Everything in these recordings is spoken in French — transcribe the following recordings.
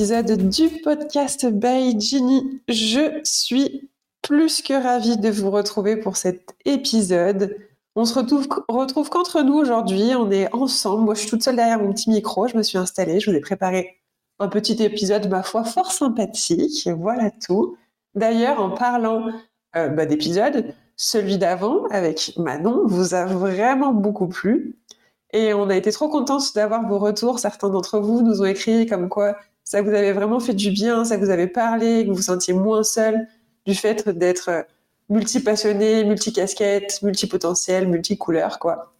épisode du podcast by Ginny. Je suis plus que ravie de vous retrouver pour cet épisode. On se retrouve, qu'entre nous aujourd'hui, on est ensemble. Moi, je suis toute seule derrière mon petit micro, je me suis installée, je vous ai préparé un petit épisode, ma foi, fort sympathique. Voilà tout. D'ailleurs, en parlant euh, bah, d'épisode, celui d'avant avec Manon vous a vraiment beaucoup plu. Et on a été trop contente d'avoir vos retours. Certains d'entre vous nous ont écrit comme quoi ça vous avait vraiment fait du bien, ça vous avait parlé, que vous vous sentiez moins seul du fait d'être multi-passionné, multi-casquette, multi-potentiel, multi-couleur, quoi.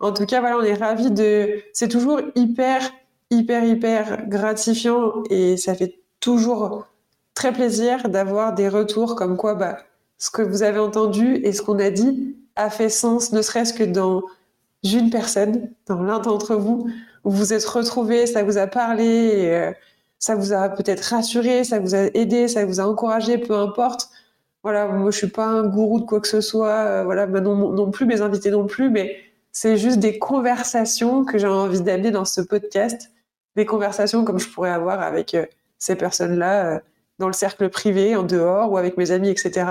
En tout cas, voilà, on est ravis de... C'est toujours hyper, hyper, hyper gratifiant et ça fait toujours très plaisir d'avoir des retours comme quoi, bah, ce que vous avez entendu et ce qu'on a dit a fait sens, ne serait-ce que dans une personne, dans l'un d'entre vous, où vous êtes retrouvé, ça vous a parlé, euh, ça vous a peut-être rassuré, ça vous a aidé, ça vous a encouragé, peu importe. Voilà, moi je suis pas un gourou de quoi que ce soit, euh, voilà, non, non plus, mes invités non plus, mais c'est juste des conversations que j'ai envie d'amener dans ce podcast, des conversations comme je pourrais avoir avec euh, ces personnes-là dans le cercle privé, en dehors ou avec mes amis, etc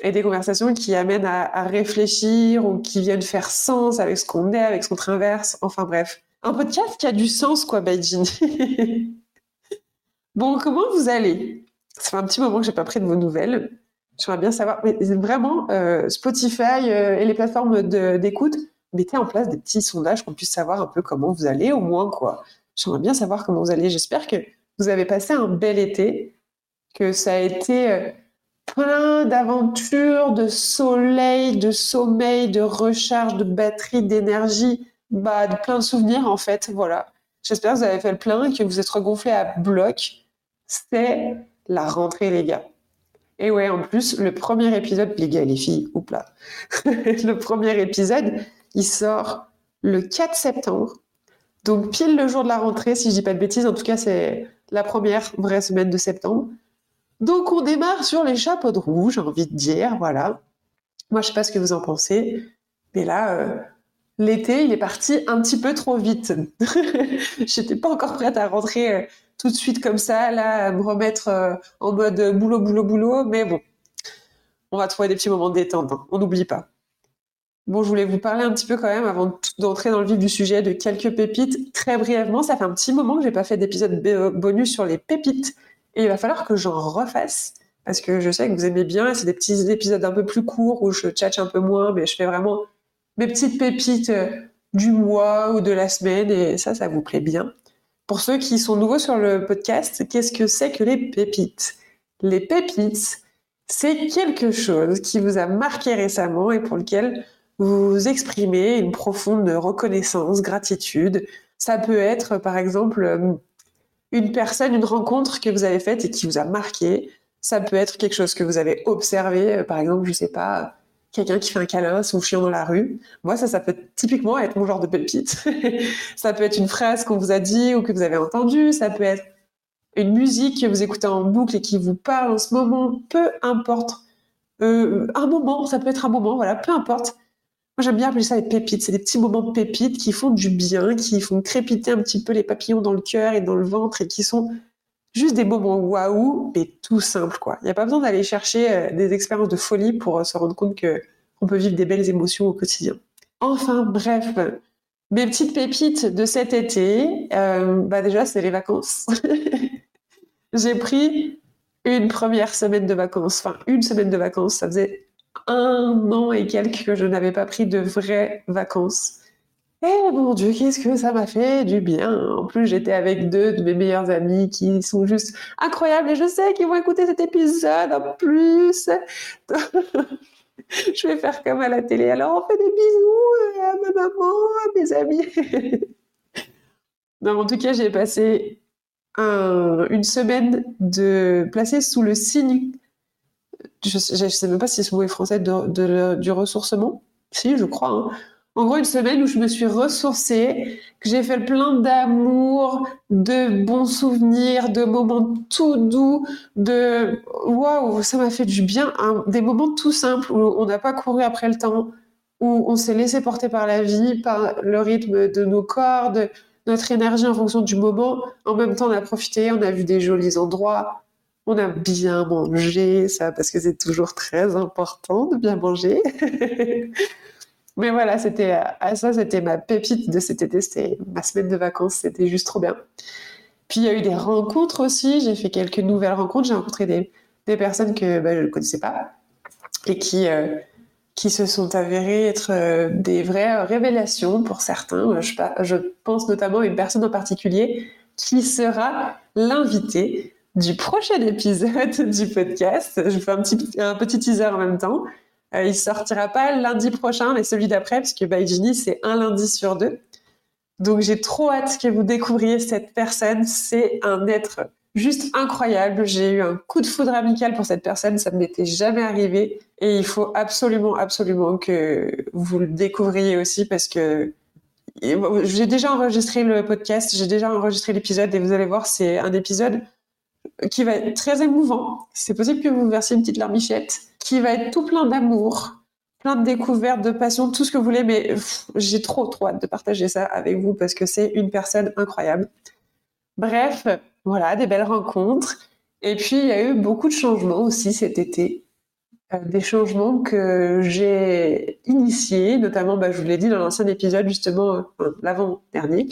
et des conversations qui amènent à, réfléchir ou qui viennent faire sens avec ce qu'on est, avec ce qu'on traverse. Enfin bref, un podcast qui a du sens, quoi, Baijin. bon, comment vous allez? Ça fait un petit moment que j'ai pas pris de vos nouvelles. J'aimerais bien savoir. Vraiment, euh, Spotify euh, et les plateformes d'écoute, mettez en place des petits sondages qu'on puisse savoir un peu comment vous allez, au moins, quoi. J'aimerais bien savoir comment vous allez. J'espère que vous avez passé un bel été, que ça a été euh, plein d'aventures, de soleil, de sommeil, de recharge, de batterie, d'énergie, bah, de plein de souvenirs en fait. Voilà. J'espère que vous avez fait le plein, que vous êtes regonflé à bloc. C'est la rentrée, les gars. Et ouais, en plus, le premier épisode, les gars les filles, oups là, le premier épisode, il sort le 4 septembre. Donc pile le jour de la rentrée, si je dis pas de bêtises, en tout cas c'est la première vraie semaine de septembre. Donc on démarre sur les chapeaux de roue, j'ai envie de dire, voilà. Moi je sais pas ce que vous en pensez, mais là, euh, l'été il est parti un petit peu trop vite. J'étais pas encore prête à rentrer euh, tout de suite comme ça, là, me remettre euh, en mode boulot, boulot, boulot, mais bon, on va trouver des petits moments de détente, hein. on n'oublie pas. Bon, je voulais vous parler un petit peu quand même avant d'entrer dans le vif du sujet de quelques pépites. Très brièvement, ça fait un petit moment que j'ai pas fait d'épisode bonus sur les pépites. Et il va falloir que j'en refasse parce que je sais que vous aimez bien. C'est des petits épisodes un peu plus courts où je tchatche un peu moins, mais je fais vraiment mes petites pépites euh, du mois ou de la semaine et ça, ça vous plaît bien. Pour ceux qui sont nouveaux sur le podcast, qu'est-ce que c'est que les pépites? Les pépites, c'est quelque chose qui vous a marqué récemment et pour lequel vous exprimez une profonde reconnaissance, gratitude. Ça peut être, par exemple, euh, une personne, une rencontre que vous avez faite et qui vous a marqué. Ça peut être quelque chose que vous avez observé, euh, par exemple, je sais pas, quelqu'un qui fait un câlin à son chien dans la rue. Moi, ça, ça peut typiquement être mon genre de pépite. ça peut être une phrase qu'on vous a dit ou que vous avez entendue. Ça peut être une musique que vous écoutez en boucle et qui vous parle en ce moment. Peu importe. Euh, un moment, ça peut être un moment, voilà, peu importe. Moi, j'aime bien appeler ça les pépites. C'est des petits moments de pépites qui font du bien, qui font crépiter un petit peu les papillons dans le cœur et dans le ventre et qui sont juste des moments waouh, mais tout simple, quoi. Il n'y a pas besoin d'aller chercher euh, des expériences de folie pour euh, se rendre compte que on peut vivre des belles émotions au quotidien. Enfin, bref, mes petites pépites de cet été, euh, bah déjà, c'est les vacances. J'ai pris une première semaine de vacances, enfin une semaine de vacances, ça faisait un an et quelques que je n'avais pas pris de vraies vacances. Et mon Dieu, qu'est-ce que ça m'a fait du bien. En plus, j'étais avec deux de mes meilleurs amis qui sont juste incroyables et je sais qu'ils vont écouter cet épisode en plus. je vais faire comme à la télé. Alors, on fait des bisous à ma maman, à mes amis. non, en tout cas, j'ai passé une semaine de placée sous le signe je, ne sais même pas si ce mot est français, de, du ressourcement. Si, je crois. Hein. En gros, une semaine où je me suis ressourcée, que j'ai fait le plein d'amour, de bons souvenirs, de moments tout doux, de waouh, ça m'a fait du bien. des moments tout simples où on n'a pas couru après le temps, où on s'est laissé porter par la vie, par le rythme de nos corps, de, notre énergie en fonction du moment. En même temps, on a profité, on a vu des jolis endroits, on a bien mangé, ça, parce que c'est toujours très important de bien manger. Mais voilà, c'était à ça, c'était ma pépite de cet été, c'était ma semaine de vacances, c'était juste trop bien. Puis il y a eu des rencontres aussi, j'ai fait quelques nouvelles rencontres, j'ai rencontré des, des personnes que bah, je ne connaissais pas et qui, euh, qui se sont avérées être euh, des vraies révélations pour certains. Je, pense notamment à une personne en particulier qui sera l'invité du prochain épisode du podcast. Je fais un petit, un petit teaser en même temps. Euh, il sortira pas lundi prochain, mais celui d'après, parce que By c'est un lundi sur deux. Donc j'ai trop hâte que vous découvriez cette personne. C'est un être juste incroyable. J'ai eu un coup de foudre amical pour cette personne, ça ne m'était jamais arrivé. Et il faut absolument, absolument que vous le découvriez aussi parce que j'ai déjà enregistré le podcast, j'ai déjà enregistré l'épisode et vous allez voir, c'est un épisode qui va être très émouvant. C'est possible que vous versiez une petite larmichette, qui va être tout plein d'amour, plein de découvertes, de passion, tout ce que vous voulez, mais j'ai trop, trop hâte de partager ça avec vous parce que c'est une personne incroyable. Bref, voilà, des belles rencontres. Et puis, il y a eu beaucoup de changements aussi cet été. Euh, des changements que j'ai initiés, notamment, bah, je vous l'ai dit dans l'ancien épisode, justement, euh, l'avant-dernier,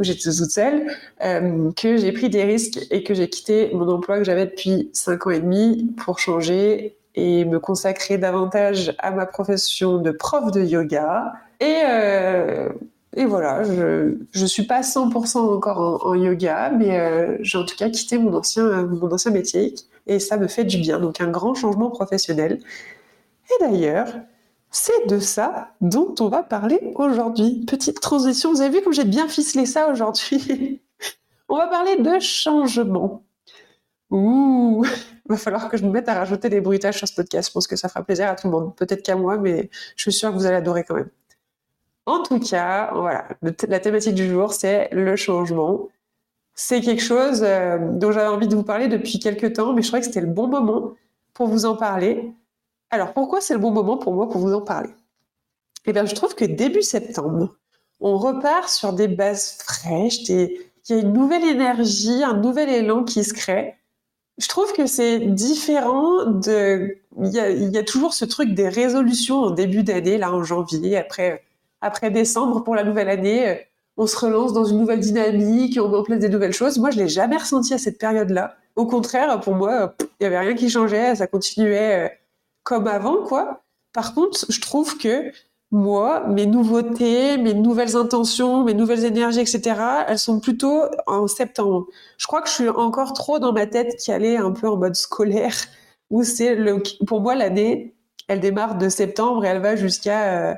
où j'étais toute seule, euh, que j'ai pris des risques et que j'ai quitté mon emploi que j'avais depuis 5 ans et demi pour changer et me consacrer davantage à ma profession de prof de yoga. Et, euh, et voilà, je ne suis pas 100% encore en, yoga, mais euh, j'ai en tout cas quitté mon ancien, mon ancien métier et ça me fait du bien. Donc un grand changement professionnel. Et d'ailleurs, c'est de ça dont on va parler aujourd'hui. Petite transition, vous avez vu comme j'ai bien ficelé ça aujourd'hui? On va parler de changement. Ouh, va falloir que je me mette à rajouter des bruitages sur ce podcast. Je pense que ça fera plaisir à tout le monde. Peut-être qu'à moi, mais je suis sûre que vous allez adorer quand même. En tout cas, voilà, la thématique du jour, c'est le changement. C'est quelque chose euh, dont j'avais envie de vous parler depuis quelques temps, mais je crois que c'était le bon moment pour vous en parler alors, pourquoi c'est le bon moment pour moi pour vous en parler? Eh bien, je trouve que début septembre, on repart sur des bases fraîches, il y a une nouvelle énergie, un nouvel élan qui se crée. Je trouve que c'est différent de... Il y, a, toujours ce truc des résolutions en début d'année, là en janvier, après, après décembre pour la nouvelle année. On se relance dans une nouvelle dynamique, on met en place des nouvelles choses. Moi, je l'ai jamais ressenti à cette période-là. Au contraire, pour moi, il n'y avait rien qui changeait, ça continuait euh, comme avant, quoi. Par contre, je trouve que moi, mes nouveautés, mes nouvelles intentions, mes nouvelles énergies, etc., elles sont plutôt en septembre. Je crois que je suis encore trop dans ma tête qui allait un peu en mode scolaire, où c'est le, pour moi, l'année, elle démarre de septembre et elle va jusqu'à euh,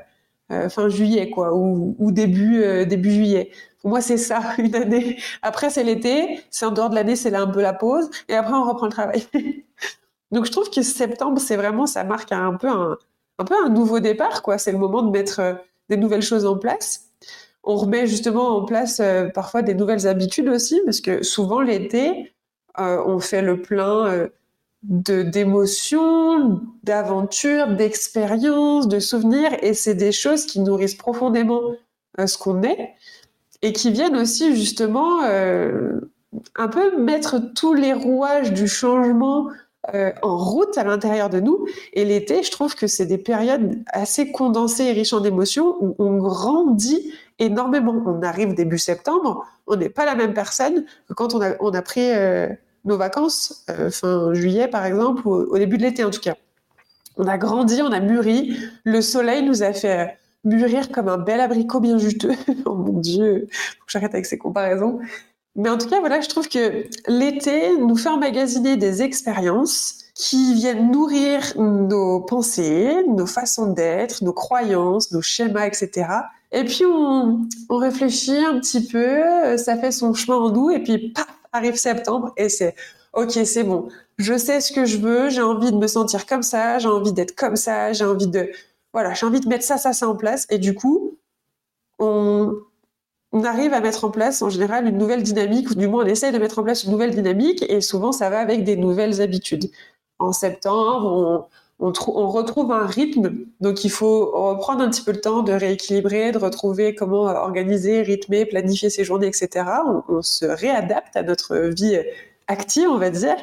euh, fin juillet, quoi, ou, début, euh, début juillet. Pour moi, c'est ça, une année. Après, c'est l'été, c'est en dehors de l'année, c'est là un peu la pause, et après, on reprend le travail. Donc je trouve que septembre, c'est vraiment, ça marque un peu un, nouveau départ, quoi. C'est le moment de mettre euh, des nouvelles choses en place. On remet justement en place euh, parfois des nouvelles habitudes aussi, parce que souvent l'été, euh, on fait le plein d'émotions, d'aventures, d'expériences, de souvenirs, et c'est des choses qui nourrissent profondément ce qu'on est et qui viennent aussi justement un peu mettre tous les rouages du changement euh, en route à l'intérieur de nous. Et l'été, je trouve que c'est des périodes assez condensées et riches en émotions où on grandit énormément. On arrive début septembre, on n'est pas la même personne que quand on a, pris euh, nos vacances, euh, fin juillet par exemple, ou au début de l'été en tout cas. On a grandi, on a mûri, le soleil nous a fait mûrir comme un bel abricot bien juteux. oh mon Dieu, faut que j'arrête avec ces comparaisons. Mais en tout cas, voilà, je trouve que l'été nous fait emmagasiner des expériences qui viennent nourrir nos pensées, nos façons d'être, nos croyances, nos schémas, etc. Et puis on, réfléchit un petit peu, ça fait son chemin en nous, et puis paf, arrive septembre, et c'est ok, c'est bon, je sais ce que je veux, j'ai envie de me sentir comme ça, j'ai envie d'être comme ça, j'ai envie de, voilà, j'ai envie de mettre ça, ça, ça en place, et du coup, on, on arrive à mettre en place en général une nouvelle dynamique, ou du moins on essaye de mettre en place une nouvelle dynamique, et souvent ça va avec des nouvelles habitudes. En septembre, on, retrouve un rythme. Donc il faut reprendre un petit peu le temps de rééquilibrer, de retrouver comment organiser, rythmer, planifier ses journées, etc. On, se réadapte à notre vie active, on va dire.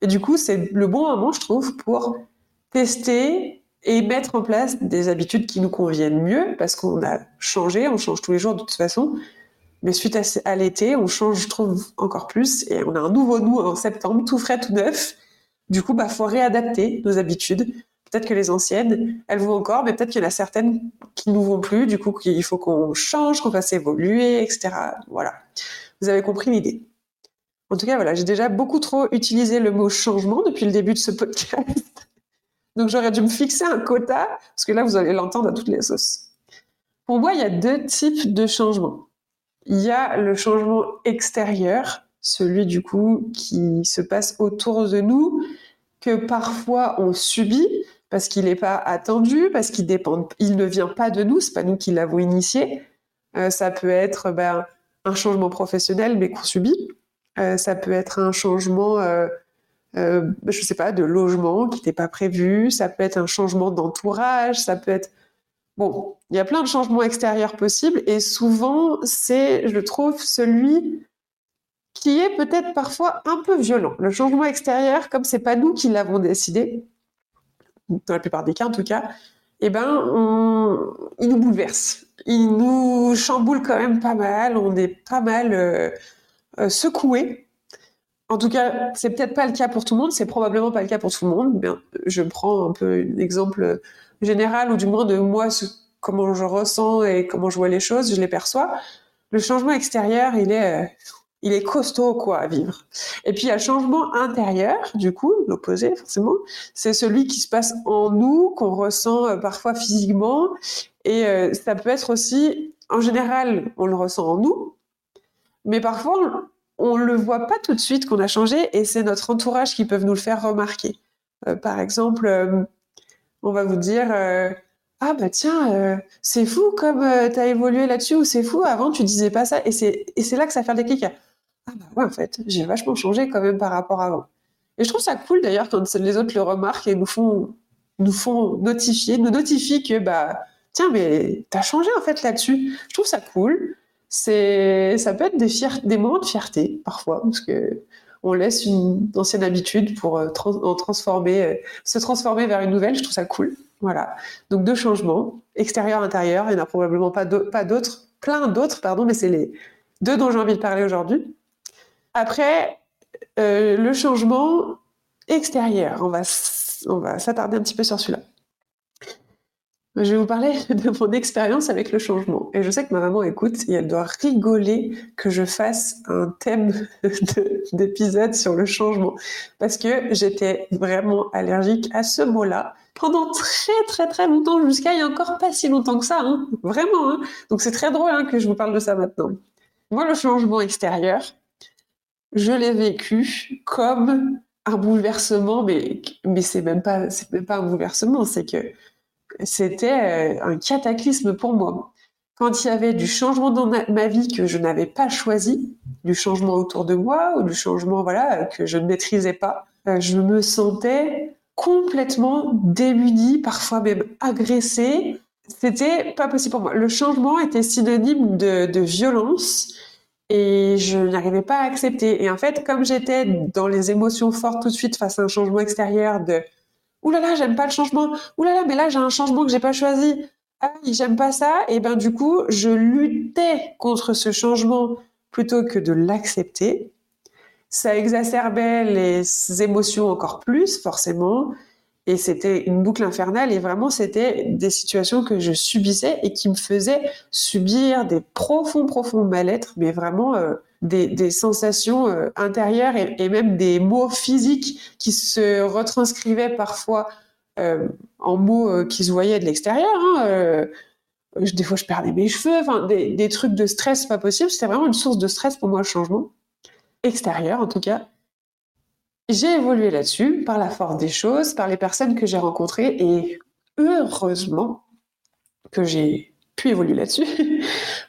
Et du coup, c'est le bon moment, je trouve, pour tester et mettre en place des habitudes qui nous conviennent mieux, parce qu'on a changé, on change tous les jours de toute façon. Mais suite à, l'été, on change, je trouve, encore plus, et on a un nouveau nous en septembre, tout frais, tout neuf. Du coup, bah, faut réadapter nos habitudes. Peut-être que les anciennes, elles vont encore, mais peut-être qu'il y en a certaines qui ne vont plus. Du coup, il faut qu'on change, qu'on fasse évoluer, etc. Voilà. Vous avez compris l'idée. En tout cas, voilà, j'ai déjà beaucoup trop utilisé le mot changement depuis le début de ce podcast. Donc, j'aurais dû me fixer un quota, parce que là, vous allez l'entendre à toutes les sauces. Pour moi, il y a deux types de changements. Il y a le changement extérieur, celui du coup qui se passe autour de nous, que parfois on subit parce qu'il n'est pas attendu, parce qu'il dépend, il ne vient pas de nous, c'est pas nous qui l'avons initié. Euh, ça peut être ben, un changement professionnel mais qu'on subit. Euh, ça peut être un changement, euh, euh, je sais pas, de logement qui n'était pas prévu. Ça peut être un changement d'entourage. Ça peut être bon, il y a plein de changements extérieurs possibles et souvent c'est, je trouve, celui qui est peut-être parfois un peu violent. Le changement extérieur, comme c'est pas nous qui l'avons décidé, dans la plupart des cas en tout cas, eh ben, il nous bouleverse. Il nous chamboule quand même pas mal. On est pas mal euh, euh, secoué. En tout cas, c'est peut-être pas le cas pour tout le monde. C'est probablement pas le cas pour tout le monde. Bien, je prends un peu un exemple général ou du moins de moi, comment je ressens et comment je vois les choses, je les perçois. Le changement extérieur, il est euh, il est costaud quoi à vivre. Et puis il y a le changement intérieur, du coup, l'opposé forcément, c'est celui qui se passe en nous, qu'on ressent euh, parfois physiquement, et euh, ça peut être aussi, en général, on le ressent en nous, mais parfois on le voit pas tout de suite qu'on a changé, et c'est notre entourage qui peut nous le faire remarquer. Euh, par exemple, on va vous dire ah bah tiens, c'est fou comme tu as évolué là-dessus, ou c'est fou, avant tu disais pas ça. Et c'est, là que ça fait le déclic ah bah ouais, en fait, j'ai vachement changé quand même par rapport à avant. Et je trouve ça cool d'ailleurs quand les autres le remarquent et nous font, nous font notifier, nous notifient que bah tiens, mais t'as changé en fait là-dessus. Je trouve ça cool. C'est, ça peut être des, moments de fierté parfois parce que on laisse une ancienne habitude pour euh, en transformer, euh, se transformer vers une nouvelle. Je trouve ça cool. Voilà. Donc deux changements, extérieur, intérieur. Il n'y en a probablement pas d'autres, plein d'autres, pardon, mais c'est les deux dont j'ai envie de parler aujourd'hui. Après, euh, le changement extérieur, on va, on va s'attarder un petit peu sur celui-là. Je vais vous parler de mon expérience avec le changement. Et je sais que ma maman écoute et elle doit rigoler que je fasse un thème d'épisode sur le changement. Parce que j'étais vraiment allergique à ce mot-là pendant très très très longtemps, jusqu'à il y a encore pas si longtemps que ça. Hein. Vraiment. Hein. Donc c'est très drôle hein, que je vous parle de ça maintenant. Moi, le changement extérieur, je l'ai vécu comme un bouleversement, mais, mais c'est même pas, même pas un bouleversement, c'est que c'était euh, un cataclysme pour moi. Quand il y avait du changement dans ma vie que je n'avais pas choisi, du changement autour de moi ou du changement voilà que je ne maîtrisais pas, euh, je me sentais complètement démunie, parfois même agressée. C'était pas possible pour moi. Le changement était synonyme de, de violence et je n'arrivais pas à accepter. Et en fait, comme j'étais dans les émotions fortes tout de suite face à un changement extérieur de Ouh là là, j'aime pas le changement. Ouh là là, mais là j'ai un changement que j'ai pas choisi. Ah j'aime pas ça. Et ben du coup, je luttais contre ce changement plutôt que de l'accepter. Ça exacerbait les émotions encore plus, forcément. Et c'était une boucle infernale et vraiment c'était des situations que je subissais et qui me faisaient subir des profonds, profonds mal-être, mais vraiment euh, des, sensations euh, intérieures et, même des mots physiques qui se retranscrivaient parfois euh, en mots qui se voyaient de l'extérieur. Hein, des fois, je perdais mes cheveux, des trucs de stress pas possible. C'était vraiment une source de stress pour moi, le changement extérieur en tout cas. J'ai évolué là-dessus par la force des choses, par les personnes que j'ai rencontrées et heureusement que j'ai pu évoluer là-dessus.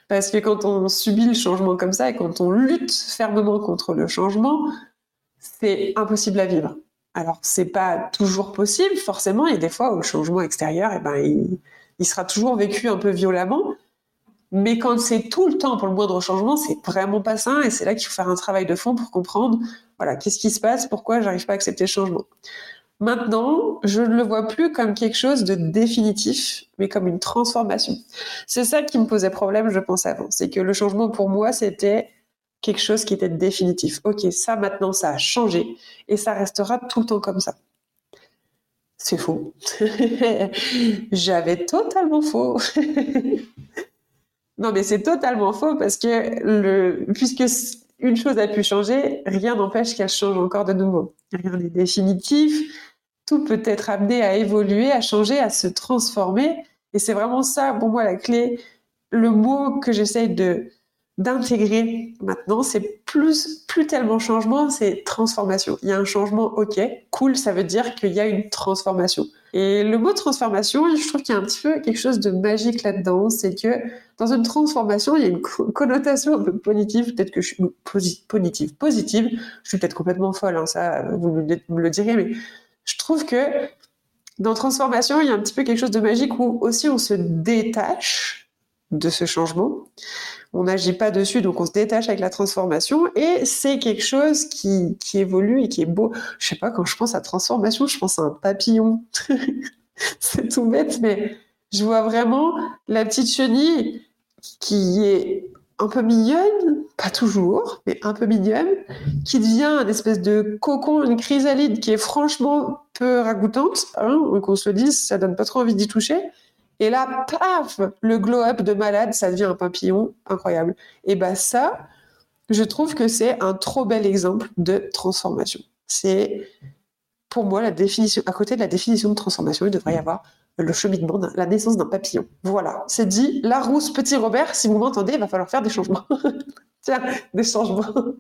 Parce que quand on subit le changement comme ça et quand on lutte fermement contre le changement, c'est impossible à vivre. Alors, c'est pas toujours possible, forcément. A des fois où le changement extérieur, eh ben, il, sera toujours vécu un peu violemment. Mais quand c'est tout le temps pour le moindre changement, c'est vraiment pas sain. Et c'est là qu'il faut faire un travail de fond pour comprendre, voilà, qu'est-ce qui se passe, pourquoi j'arrive pas à accepter le changement. Maintenant, je ne le vois plus comme quelque chose de définitif, mais comme une transformation. C'est ça qui me posait problème, je pense, avant. C'est que le changement pour moi, c'était quelque chose qui était définitif. Ok, ça maintenant, ça a changé et ça restera tout le temps comme ça. C'est faux. J'avais totalement faux. non, mais c'est totalement faux parce que le, puisque une chose a pu changer, rien n'empêche qu'elle change encore de nouveau. Rien n'est définitif tout peut être amené à évoluer, à changer, à se transformer. Et c'est vraiment ça, pour moi, la clé. Le mot que j'essaye de d'intégrer maintenant, c'est plus, plus tellement changement, c'est transformation. Il y a un changement, ok, cool, ça veut dire qu'il y a une transformation. Et le mot transformation, je trouve qu'il y a un petit peu quelque chose de magique là-dedans, c'est que dans une transformation, il y a une connotation un peu positive, peut-être que je suis positive, positive, je suis peut-être complètement folle, hein, ça, vous me le direz, mais je trouve que dans Transformation, il y a un petit peu quelque chose de magique où aussi on se détache de ce changement. On n'agit pas dessus, donc on se détache avec la transformation et c'est quelque chose qui, qui, évolue et qui est beau. Je sais pas, quand je pense à transformation, je pense à un papillon. c'est tout bête, mais je vois vraiment la petite chenille qui est un peu mignonne, pas toujours, mais un peu mignonne, qui devient une espèce de cocon, une chrysalide qui est franchement peu ragoûtante, hein, qu'on se dise, ça donne pas trop envie d'y toucher. Et là, paf, le glow-up de malade, ça devient un papillon incroyable. Et bah ça, je trouve que c'est un trop bel exemple de transformation. C'est pour moi la définition, à côté de la définition de transformation, il devrait y avoir le cheminement, la naissance d'un papillon. Voilà, c'est dit. La rousse, petit Robert, si vous m'entendez, il va falloir faire des changements. Tiens, des changements.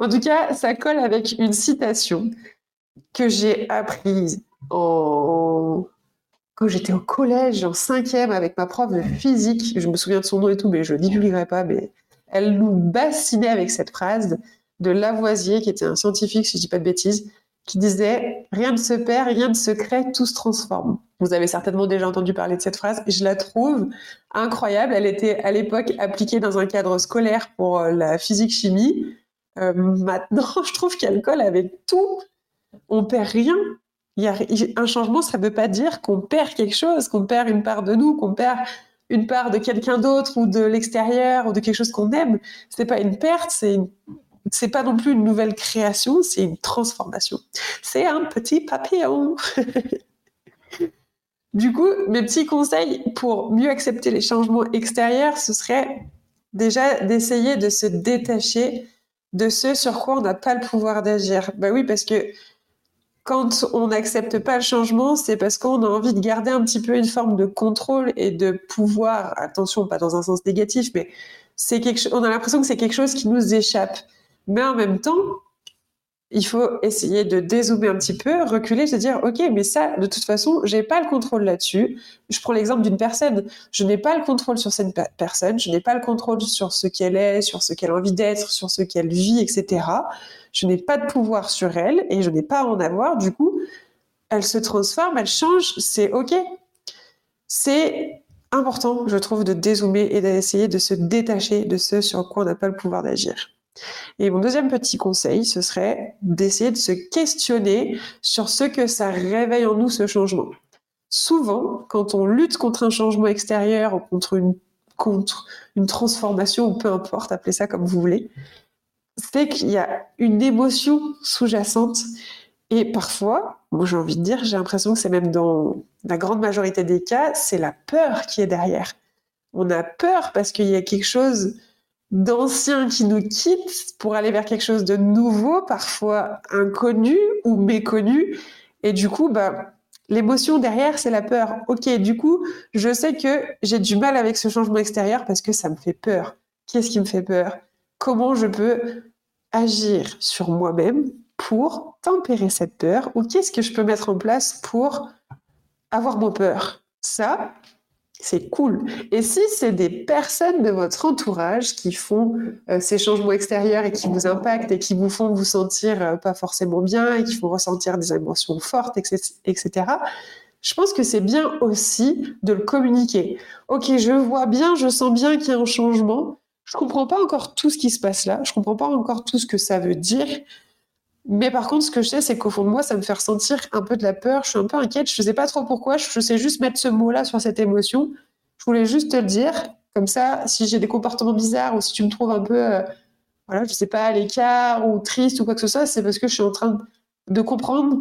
en tout cas, ça colle avec une citation que j'ai apprise en... quand j'étais au collège, en cinquième, avec ma prof de physique. Je me souviens de son nom et tout, mais je ne divulguerai pas. Mais elle nous bassinait avec cette phrase de Lavoisier, qui était un scientifique, si je ne dis pas de bêtises, qui disait Rien ne se perd, rien ne se crée, tout se transforme. Vous avez certainement déjà entendu parler de cette phrase. Je la trouve incroyable. Elle était à l'époque appliquée dans un cadre scolaire pour euh, la physique-chimie. Euh, maintenant, je trouve qu'elle colle avec tout. On perd rien. Y a, un changement, ça ne veut pas dire qu'on perd quelque chose, qu'on perd une part de nous, qu'on perd une part de quelqu'un d'autre ou de l'extérieur ou de quelque chose qu'on aime. C'est pas une perte, c'est une c'est pas non plus une nouvelle création, c'est une transformation. C'est un petit papillon. du coup, mes petits conseils pour mieux accepter les changements extérieurs, ce serait déjà d'essayer de se détacher de ce sur quoi on n'a pas le pouvoir d'agir. Bah oui, parce que quand on n'accepte pas le changement, c'est parce qu'on a envie de garder un petit peu une forme de contrôle et de pouvoir. Attention, pas dans un sens négatif, mais c'est quelque... on a l'impression que c'est quelque chose qui nous échappe. Mais en même temps, il faut essayer de dézoomer un petit peu, reculer, se dire, OK, mais ça, de toute façon, j'ai pas le contrôle là-dessus. Je prends l'exemple d'une personne. Je n'ai pas le contrôle sur cette personne. Je n'ai pas le contrôle sur ce qu'elle est, sur ce qu'elle a envie d'être, sur ce qu'elle vit, etc. Je n'ai pas de pouvoir sur elle et je n'ai pas à en avoir. Du coup, elle se transforme, elle change. C'est OK. C'est important, je trouve, de dézoomer et d'essayer de se détacher de ce sur quoi on n'a pas le pouvoir d'agir. Et mon deuxième petit conseil, ce serait d'essayer de se questionner sur ce que ça réveille en nous, ce changement. Souvent, quand on lutte contre un changement extérieur ou contre une, transformation, ou peu importe, appelez ça comme vous voulez, c'est qu'il y a une émotion sous-jacente. Et parfois, moi j'ai envie de dire, j'ai l'impression que c'est même dans la grande majorité des cas, c'est la peur qui est derrière. On a peur parce qu'il y a quelque chose d'anciens qui nous quittent pour aller vers quelque chose de nouveau, parfois inconnu ou méconnu. Et du coup, bah, l'émotion derrière, c'est la peur. Ok, du coup, je sais que j'ai du mal avec ce changement extérieur parce que ça me fait peur. Qu'est-ce qui me fait peur? Comment je peux agir sur moi-même pour tempérer cette peur? Ou qu'est-ce que je peux mettre en place pour avoir moins peur? Ça, c'est cool. Et si c'est des personnes de votre entourage qui font euh, ces changements extérieurs et qui vous impactent et qui vous font vous sentir euh, pas forcément bien et qui font ressentir des émotions fortes, etc., je pense que c'est bien aussi de le communiquer. Ok, je vois bien, je sens bien qu'il y a un changement. Je comprends pas encore tout ce qui se passe là. Je comprends pas encore tout ce que ça veut dire. Mais par contre, ce que je sais, c'est qu'au fond de moi, ça me fait ressentir un peu de la peur. Je suis un peu inquiète. Je ne sais pas trop pourquoi. Je sais juste mettre ce mot-là sur cette émotion. Je voulais juste te le dire. Comme ça, si j'ai des comportements bizarres ou si tu me trouves un peu, euh, voilà, je sais pas, à l'écart ou triste ou quoi que ce soit, c'est parce que je suis en train de comprendre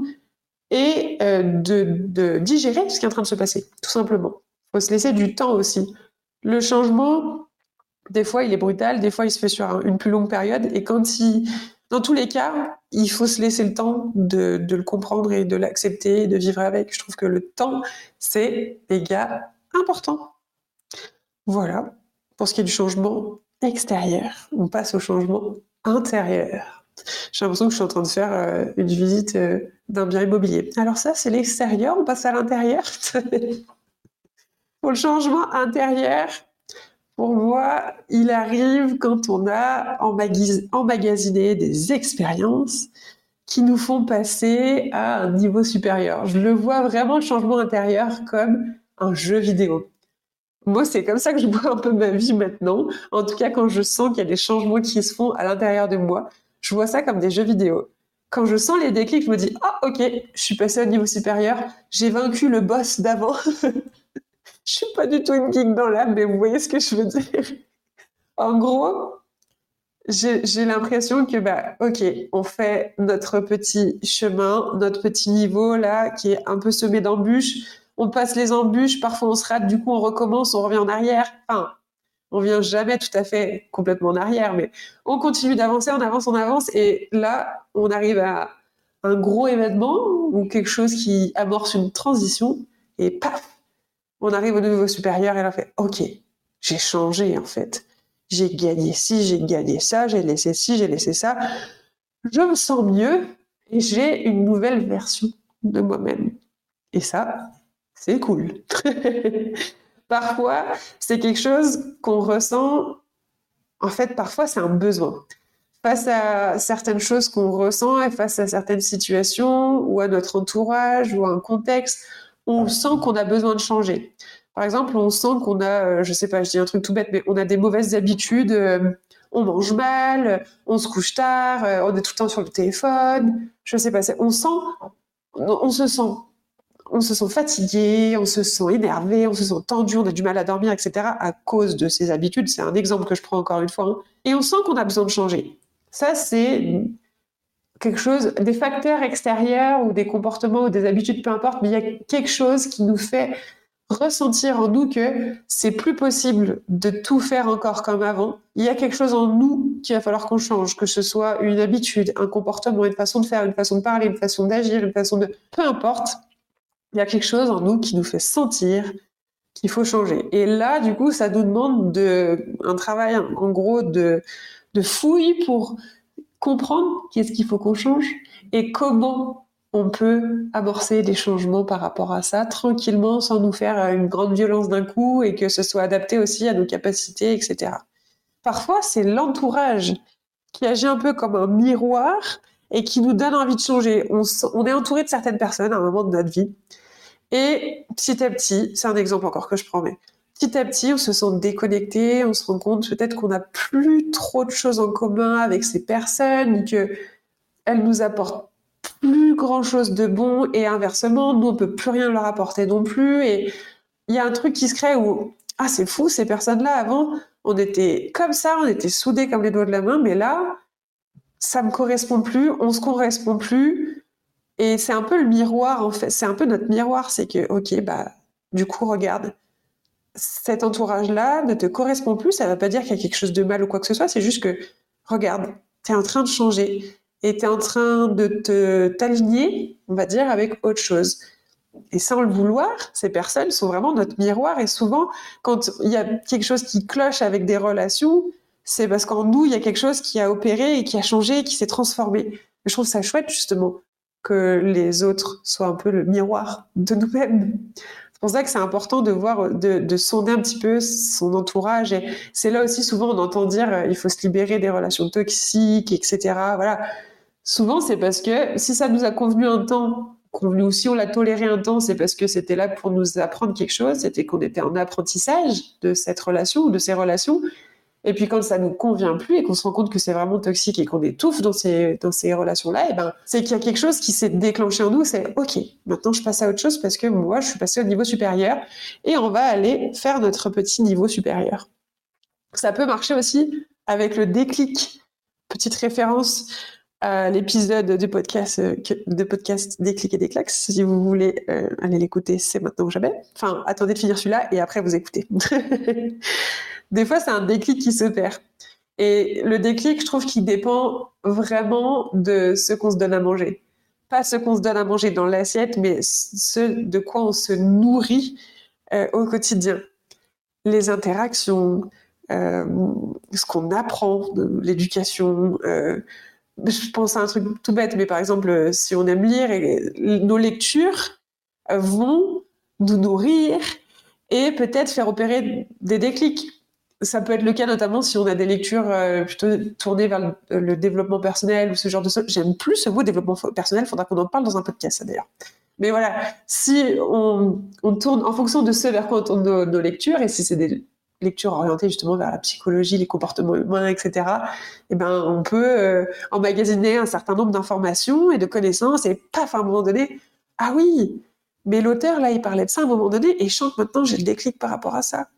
et euh, de, digérer ce qui est en train de se passer, tout simplement. Il faut se laisser du temps aussi. Le changement, des fois, il est brutal, des fois, il se fait sur une plus longue période. Et quand il, dans tous les cas, il faut se laisser le temps de, le comprendre et de l'accepter, de vivre avec. Je trouve que le temps, c'est, les gars, important. Voilà, pour ce qui est du changement extérieur. On passe au changement intérieur. J'ai l'impression que je suis en train de faire euh, une visite euh, d'un bien immobilier. Alors ça, c'est l'extérieur, on passe à l'intérieur. pour le changement intérieur, pour moi, il arrive quand on a emmagasiné des expériences qui nous font passer à un niveau supérieur. Je le vois vraiment le changement intérieur comme un jeu vidéo. Moi, c'est comme ça que je vois un peu ma vie maintenant. En tout cas, quand je sens qu'il y a des changements qui se font à l'intérieur de moi, je vois ça comme des jeux vidéo. Quand je sens les déclics, je me dis ah ok, je suis passé au niveau supérieur, j'ai vaincu le boss d'avant. je suis pas du tout une geek dans l'âme, mais vous voyez ce que je veux dire. en gros, j'ai l'impression que, bah, ok, on fait notre petit chemin, notre petit niveau là, qui est un peu semé d'embûches. On passe les embûches, parfois on se rate, du coup on recommence, on revient en arrière. Enfin, on vient jamais tout à fait complètement en arrière, mais on continue d'avancer, on avance, on avance, et là, on arrive à un gros événement ou quelque chose qui amorce une transition, et paf, on arrive au niveau supérieur et là, on fait OK, j'ai changé en fait. J'ai gagné ci, j'ai gagné ça, j'ai laissé ci, j'ai laissé ça. Je me sens mieux et j'ai une nouvelle version de moi-même. Et ça, c'est cool. parfois, c'est quelque chose qu'on ressent. En fait, parfois, c'est un besoin. Face à certaines choses qu'on ressent et face à certaines situations ou à notre entourage ou à un contexte, on sent qu'on a besoin de changer. Par exemple, on sent qu'on a, euh, je sais pas, je dis un truc tout bête, mais on a des mauvaises habitudes, euh, on mange mal, on se couche tard, euh, on est tout le temps sur le téléphone, je sais pas, on sent, on se sent, on se sent fatigué, on se sent énervé, on se sent tendu, on a du mal à dormir, etc. à cause de ces habitudes. C'est un exemple que je prends encore une fois. Hein. Et on sent qu'on a besoin de changer. Ça, c'est quelque chose, des facteurs extérieurs ou des comportements ou des habitudes, peu importe, mais il y a quelque chose qui nous fait ressentir en nous que c'est plus possible de tout faire encore comme avant. Il y a quelque chose en nous qu'il va falloir qu'on change, que ce soit une habitude, un comportement, une façon de faire, une façon de parler, une façon d'agir, une façon de... Peu importe, il y a quelque chose en nous qui nous fait sentir qu'il faut changer. Et là, du coup, ça nous demande de, un travail, en gros, de, de fouille pour comprendre qu'est-ce qu'il faut qu'on change et comment on peut amorcer des changements par rapport à ça tranquillement sans nous faire une grande violence d'un coup et que ce soit adapté aussi à nos capacités, etc. Parfois, c'est l'entourage qui agit un peu comme un miroir et qui nous donne envie de changer. On, on, est entouré de certaines personnes à un moment de notre vie. Et petit à petit, c'est un exemple encore que je prends, mais petit à petit, on se sent déconnecté, on se rend compte peut-être qu'on n'a plus trop de choses en commun avec ces personnes, que elles nous apportent plus grand chose de bon et inversement, nous on peut plus rien leur apporter non plus. Et il y a un truc qui se crée où ah c'est fou ces personnes-là avant on était comme ça, on était soudés comme les doigts de la main, mais là ça me correspond plus, on se correspond plus. Et c'est un peu le miroir en fait, c'est un peu notre miroir, c'est que ok bah du coup regarde cet entourage-là ne te correspond plus, ça ne va pas dire qu'il y a quelque chose de mal ou quoi que ce soit, c'est juste que, regarde, tu es en train de changer et tu es en train de te t'aligner, on va dire, avec autre chose. Et sans le vouloir, ces personnes sont vraiment notre miroir. Et souvent, quand il y a quelque chose qui cloche avec des relations, c'est parce qu'en nous, il y a quelque chose qui a opéré et qui a changé, qui s'est transformé. je trouve ça chouette, justement, que les autres soient un peu le miroir de nous-mêmes pour ça que c'est important de voir, de, de, sonder un petit peu son entourage. C'est là aussi souvent on entend dire euh, il faut se libérer des relations toxiques, etc. Voilà. Souvent c'est parce que si ça nous a convenu un temps, convenu ou si on l'a toléré un temps, c'est parce que c'était là pour nous apprendre quelque chose. C'était qu'on était en apprentissage de cette relation ou de ces relations. Et puis quand ça nous convient plus et qu'on se rend compte que c'est vraiment toxique et qu'on étouffe dans ces, dans ces relations-là, et eh ben, c'est qu'il y a quelque chose qui s'est déclenché en nous, c'est OK, maintenant je passe à autre chose parce que moi, je suis passé au niveau supérieur et on va aller faire notre petit niveau supérieur. Ça peut marcher aussi avec le déclic. Petite référence l'épisode de podcast, euh, de podcast Déclic et Déclax. Si vous voulez euh, aller l'écouter, c'est maintenant ou jamais. Enfin, attendez de finir celui-là et après vous écoutez. des fois, c'est un déclic qui se perd. Et le déclic, je trouve qu'il dépend vraiment de ce qu'on se donne à manger. Pas ce qu'on se donne à manger dans l'assiette, mais ce de quoi on se nourrit euh, au quotidien. Les interactions, ce qu'on apprend, l'éducation. Euh, je pense à un truc tout bête, mais par exemple, si on aime lire, nos lectures vont nous nourrir et peut-être faire opérer des déclics ça peut être le cas notamment si on a des lectures euh, plutôt tournées vers le, développement personnel ou ce genre de choses. J'aime plus ce mot développement personnel, il faudra qu'on en parle dans un podcast d'ailleurs. Mais voilà, si on, tourne en fonction de ce vers quoi on tourne nos, lectures, et si c'est des lectures orientées justement vers la psychologie, les comportements humains, etc., eh ben, on peut euh, emmagasiner un certain nombre d'informations et de connaissances, et paf, à un moment donné, ah oui, mais l'auteur, là, il parlait de ça à un moment donné, et chante maintenant, j'ai le déclic par rapport à ça.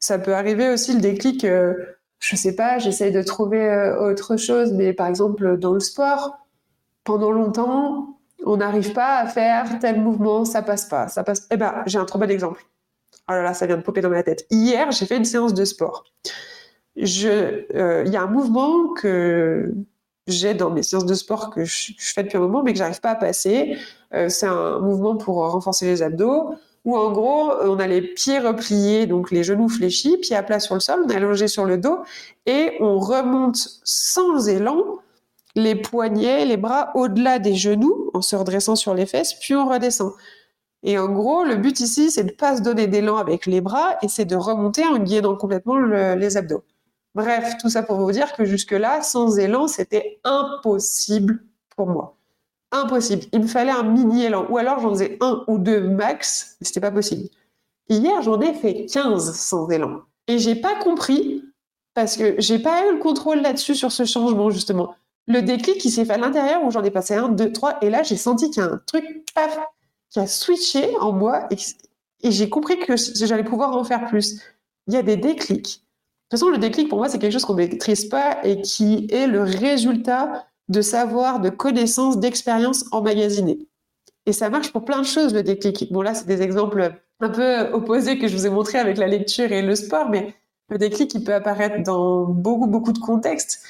Ça peut arriver aussi le déclic, euh, je sais pas, j'essaye de trouver euh, autre chose, mais par exemple dans le sport, pendant longtemps, on n'arrive pas à faire tel mouvement, ça passe pas, ça passe. Eh ben, j'ai un trop bon exemple. Oh là là, ça vient de popper dans ma tête. Hier, j'ai fait une séance de sport. Euh, il y a un mouvement que j'ai dans mes séances de sport que je, fais depuis un moment, mais que j'arrive pas à passer. c'est un mouvement pour renforcer les abdos où en gros, on a les pieds repliés, donc les genoux fléchis, pieds à plat sur le sol, on est allongé sur le dos, et on remonte sans élan les poignets, les bras au-delà des genoux, en se redressant sur les fesses, puis on redescend. Et en gros, le but ici, c'est de pas se donner d'élan avec les bras, et c'est de remonter en gainant complètement les abdos. Bref, tout ça pour vous dire que jusque-là, sans élan, c'était impossible pour moi impossible. Il me fallait un mini élan. Ou alors j'en faisais un ou deux max, mais c'était pas possible. Hier, j'en ai fait 15 sans élan. Et j'ai pas compris, parce que j'ai pas eu le contrôle là-dessus sur ce changement, justement. Le déclic qui s'est fait à l'intérieur où j'en ai passé un, deux, trois, et là j'ai senti qu'il y a un truc, paf, qui a switché en moi, et, j'ai compris que j'allais pouvoir en faire plus. Il y a des déclics. De toute façon, le déclic, pour moi, c'est quelque chose qu'on ne maîtrise pas et qui est le résultat de savoir, de connaissances, d'expériences emmagasinées. Et ça marche pour plein de choses, le déclic. Bon, là, c'est des exemples un peu opposés que je vous ai montrés avec la lecture et le sport, mais le déclic, il peut apparaître dans beaucoup, beaucoup de contextes.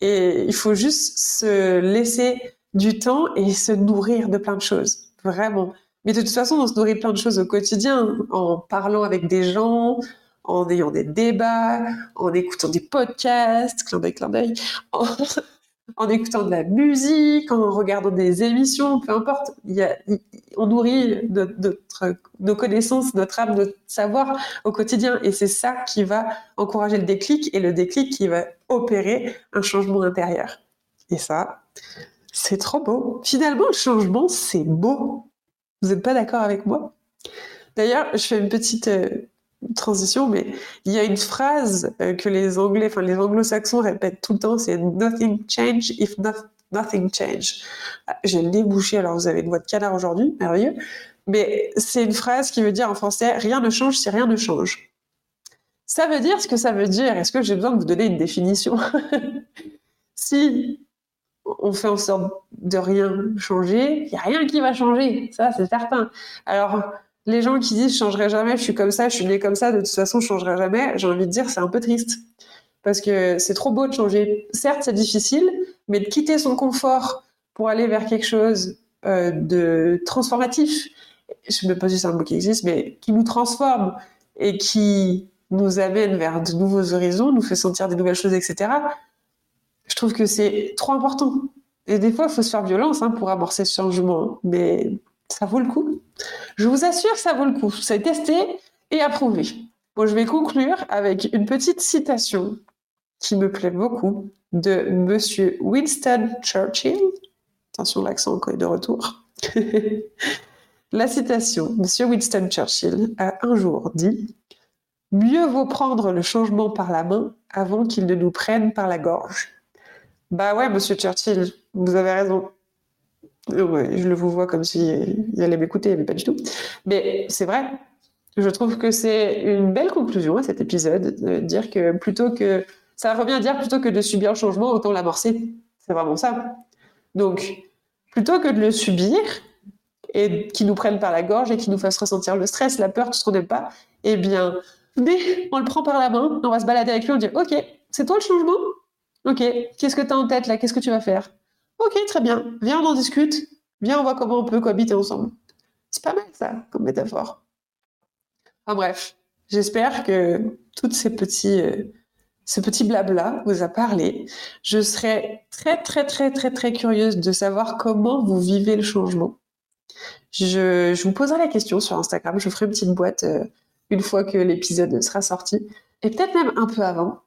Et il faut juste se laisser du temps et se nourrir de plein de choses. Vraiment. Mais de toute façon, on se nourrit plein de choses au quotidien, en parlant avec des gens, en ayant des débats, en écoutant des podcasts, clin d'œil, clin d'œil, en écoutant de la musique, en regardant des émissions, peu importe. on nourrit nos connaissances, notre âme, notre savoir au quotidien. Et c'est ça qui va encourager le déclic et le déclic qui va opérer un changement intérieur. Et ça, c'est trop beau. Finalement, le changement, c'est beau. Vous n'êtes pas d'accord avec moi? D'ailleurs, je fais une petite euh, transition, mais il y a une phrase euh, que les Anglais, enfin les Anglo-Saxons répètent tout le temps, c'est nothing change if nothing change. Ah, j'ai le bouché, alors vous avez une voix de canard aujourd'hui, merveilleux. Mais c'est une phrase qui veut dire en français rien ne change si rien ne change. Ça veut dire ce que ça veut dire. Est-ce que j'ai besoin de vous donner une définition? Si on fait en sorte de rien changer, il n'y a rien qui va changer. Ça, c'est certain. Alors, les gens qui disent je changerai jamais, je suis comme ça, je suis né comme ça, de toute façon je changerai jamais, j'ai envie de dire c'est un peu triste. Parce que c'est trop beau de changer. Certes, c'est difficile, mais de quitter son confort pour aller vers quelque chose euh, de transformatif, je me pose si c'est un mot qui existe, mais qui nous transforme et qui nous amène vers de nouveaux horizons, nous fait sentir des nouvelles choses, etc. Je trouve que c'est trop important. Et des fois, il faut se faire violence hein, pour amorcer ce changement, mais ça vaut le coup. Je vous assure que ça vaut le coup. C'est testé et approuvé. Bon, je vais conclure avec une petite citation qui me plaît beaucoup de Monsieur Winston Churchill. Attention, l'accent est de retour. La citation, Monsieur Winston Churchill a un jour dit Mieux vaut prendre le changement par la main avant qu'il ne nous prenne par la gorge. Bah ouais, Monsieur Churchill, vous avez raison. Ouais, je le vous vois comme s'il si allait m'écouter, mais pas du tout. Mais c'est vrai. Je trouve que c'est une belle conclusion à cet épisode, de dire que plutôt que ça revient à dire plutôt que de subir le changement, autant l'amorcer. C'est vraiment ça. Donc, plutôt que de le subir et qui nous prenne par la gorge et qui nous fasse ressentir le stress, la peur, tout ce qu'on n'aime pas, eh bien, on le prend par la main, on va se balader avec lui, on dit Ok, c'est toi le changement Ok, qu'est-ce que tu as en tête là? Qu'est-ce que tu vas faire? Ok, très bien, viens, on en discute. Viens, on voit comment on peut cohabiter ensemble. C'est pas mal ça, comme métaphore. Enfin bref, j'espère que toutes ces petits. Euh, ce petit blabla vous a parlé. Je serais très, très, très, très, très curieuse de savoir comment vous vivez le changement. Je, vous poserai la question sur Instagram. Je ferai une petite boîte euh, une fois que l'épisode sera sorti. Et peut-être même un peu avant.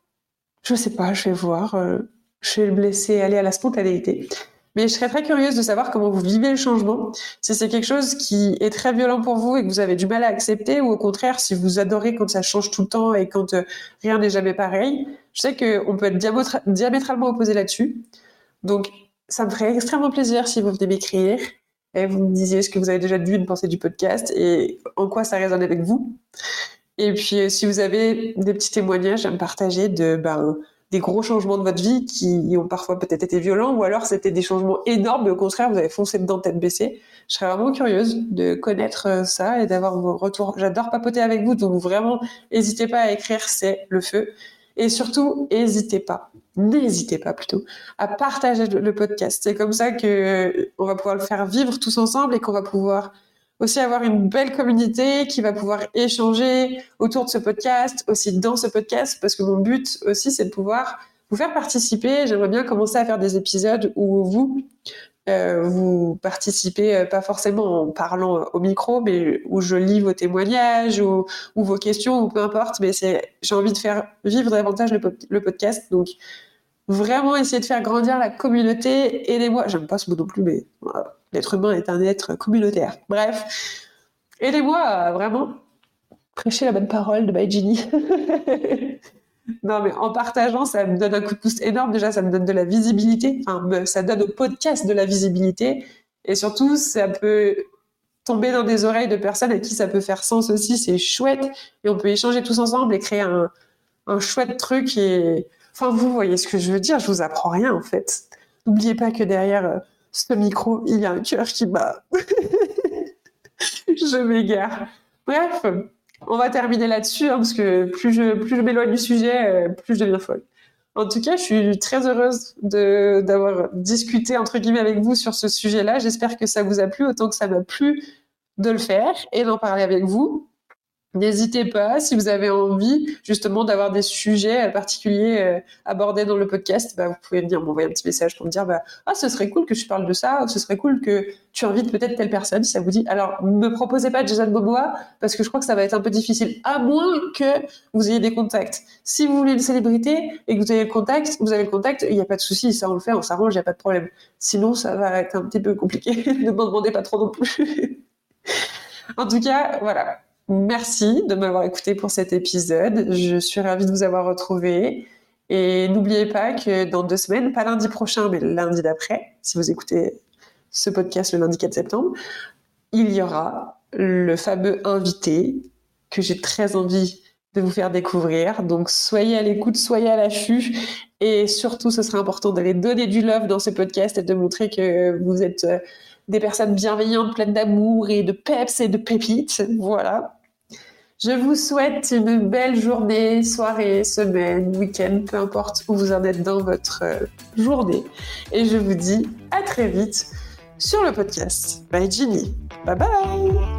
Je sais pas, je vais voir. Euh, je vais le laisser aller à la spontanéité. Mais je serais très curieuse de savoir comment vous vivez le changement, si c'est quelque chose qui est très violent pour vous et que vous avez du mal à accepter, ou au contraire, si vous adorez quand ça change tout le temps et quand euh, rien n'est jamais pareil. Je sais qu'on peut être diamétralement opposé là-dessus. Donc, ça me ferait extrêmement plaisir si vous venez m'écrire et vous me disiez ce que vous avez déjà vu une pensée du podcast et en quoi ça résonne avec vous. Et puis, euh, si vous avez des petits témoignages à me partager de ben, des gros changements de votre vie qui ont parfois peut-être été violents, ou alors c'était des changements énormes, mais au contraire, vous avez foncé dedans tête baissée. Je serais vraiment curieuse de connaître euh, ça et d'avoir vos retours. J'adore papoter avec vous, donc vraiment, n'hésitez pas à écrire, c'est le feu. Et surtout, n'hésitez pas, n'hésitez pas plutôt, à partager le podcast. C'est comme ça que euh, on va pouvoir le faire vivre tous ensemble et qu'on va pouvoir aussi avoir une belle communauté qui va pouvoir échanger autour de ce podcast, aussi dans ce podcast, parce que mon but aussi, c'est de pouvoir vous faire participer. J'aimerais bien commencer à faire des épisodes où vous, euh, vous participez euh, pas forcément en parlant au micro, mais où je lis vos témoignages ou, vos questions ou peu importe. Mais c'est, j'ai envie de faire vivre davantage le, le podcast. Donc, vraiment essayer de faire grandir la communauté. Aidez-moi, j'aime pas ce mot non plus, mais l'être humain est un être communautaire. Bref, aidez-moi vraiment prêcher la bonne parole de My non, mais en partageant, ça me donne un coup de pouce énorme. Déjà, ça me donne de la visibilité. Ça donne au podcast de la visibilité. Et surtout, ça peut tomber dans des oreilles de personnes à qui ça peut faire sens aussi. C'est chouette. Et on peut échanger tous ensemble et créer un, chouette truc. Enfin, vous voyez ce que je veux dire, je vous apprends rien en fait. N'oubliez pas que derrière euh, ce micro, il y a un cœur qui bat. je m'égare. Bref, on va terminer là-dessus, hein, parce que plus je, m'éloigne du sujet, euh, plus je deviens folle. En tout cas, je suis très heureuse d'avoir discuté entre guillemets avec vous sur ce sujet-là. J'espère que ça vous a plu autant que ça m'a plu de le faire et d'en parler avec vous. N'hésitez pas, si vous avez envie justement d'avoir des sujets particuliers euh, abordés dans le podcast, bah, vous pouvez venir m'envoyer un petit message pour me dire bah, ah, ce serait cool que je parle de ça, ou ce serait cool que tu invites peut-être telle personne, si ça vous dit. Alors, ne me proposez pas Jason Momoa, parce que je crois que ça va être un peu difficile, à moins que vous ayez des contacts. Si vous voulez une célébrité et que vous avez le contact, vous avez le contact, il n'y a pas de souci, ça on le fait, on s'arrange, il n'y a pas de problème. Sinon, ça va être un petit peu compliqué. ne m'en demandez pas trop non plus. en tout cas, voilà. Merci de m'avoir écouté pour cet épisode. Je suis ravie de vous avoir retrouvé. Et n'oubliez pas que dans deux semaines, pas lundi prochain, mais lundi d'après, si vous écoutez ce podcast le lundi 4 septembre, il y aura le fameux invité que j'ai très envie de vous faire découvrir. Donc soyez à l'écoute, soyez à l'affût. Et surtout, ce sera important d'aller donner du love dans ce podcast et de montrer que vous êtes euh, des personnes bienveillantes, pleines d'amour et de peps et de pépites. Voilà. Je vous souhaite une belle journée, soirée, semaine, week-end, peu importe où vous en êtes dans votre euh, journée. Et je vous dis à très vite sur le podcast. Bye Ginny. Bye bye